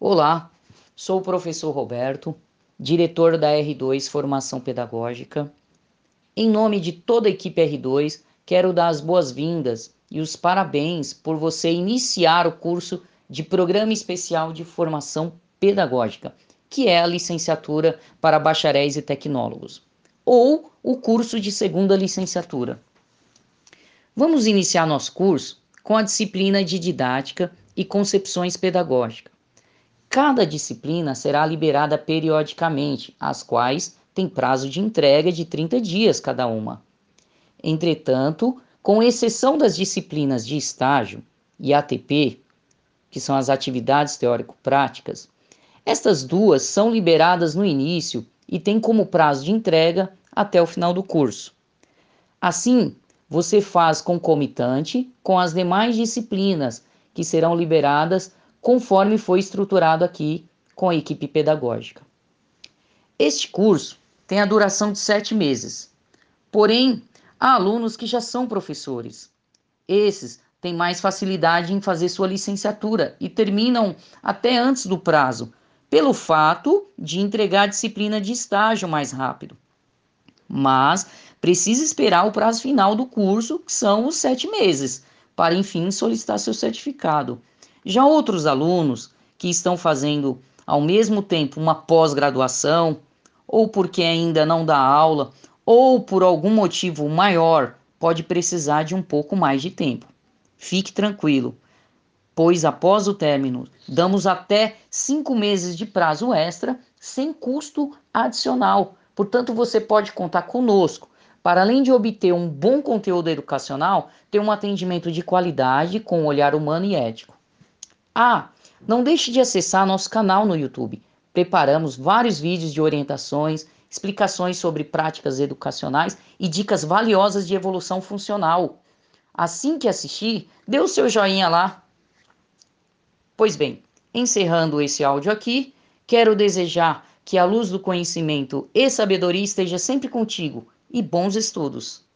Olá, sou o professor Roberto, diretor da R2 Formação Pedagógica. Em nome de toda a equipe R2, quero dar as boas-vindas e os parabéns por você iniciar o curso de Programa Especial de Formação Pedagógica, que é a licenciatura para bacharéis e tecnólogos, ou o curso de segunda licenciatura. Vamos iniciar nosso curso com a disciplina de didática e concepções pedagógicas. Cada disciplina será liberada periodicamente, as quais têm prazo de entrega de 30 dias cada uma. Entretanto, com exceção das disciplinas de estágio e ATP, que são as atividades teórico-práticas, estas duas são liberadas no início e têm como prazo de entrega até o final do curso. Assim, você faz concomitante com as demais disciplinas que serão liberadas conforme foi estruturado aqui com a equipe pedagógica. Este curso tem a duração de sete meses, porém, há alunos que já são professores. Esses têm mais facilidade em fazer sua licenciatura e terminam até antes do prazo, pelo fato de entregar a disciplina de estágio mais rápido. Mas precisa esperar o prazo final do curso, que são os sete meses, para enfim solicitar seu certificado. Já outros alunos que estão fazendo ao mesmo tempo uma pós-graduação, ou porque ainda não dá aula, ou por algum motivo maior, pode precisar de um pouco mais de tempo. Fique tranquilo, pois após o término, damos até cinco meses de prazo extra sem custo adicional. Portanto, você pode contar conosco para além de obter um bom conteúdo educacional, ter um atendimento de qualidade com olhar humano e ético. Ah, não deixe de acessar nosso canal no YouTube. Preparamos vários vídeos de orientações, explicações sobre práticas educacionais e dicas valiosas de evolução funcional. Assim que assistir, dê o seu joinha lá. Pois bem, encerrando esse áudio aqui, quero desejar que a luz do conhecimento e sabedoria esteja sempre contigo e bons estudos.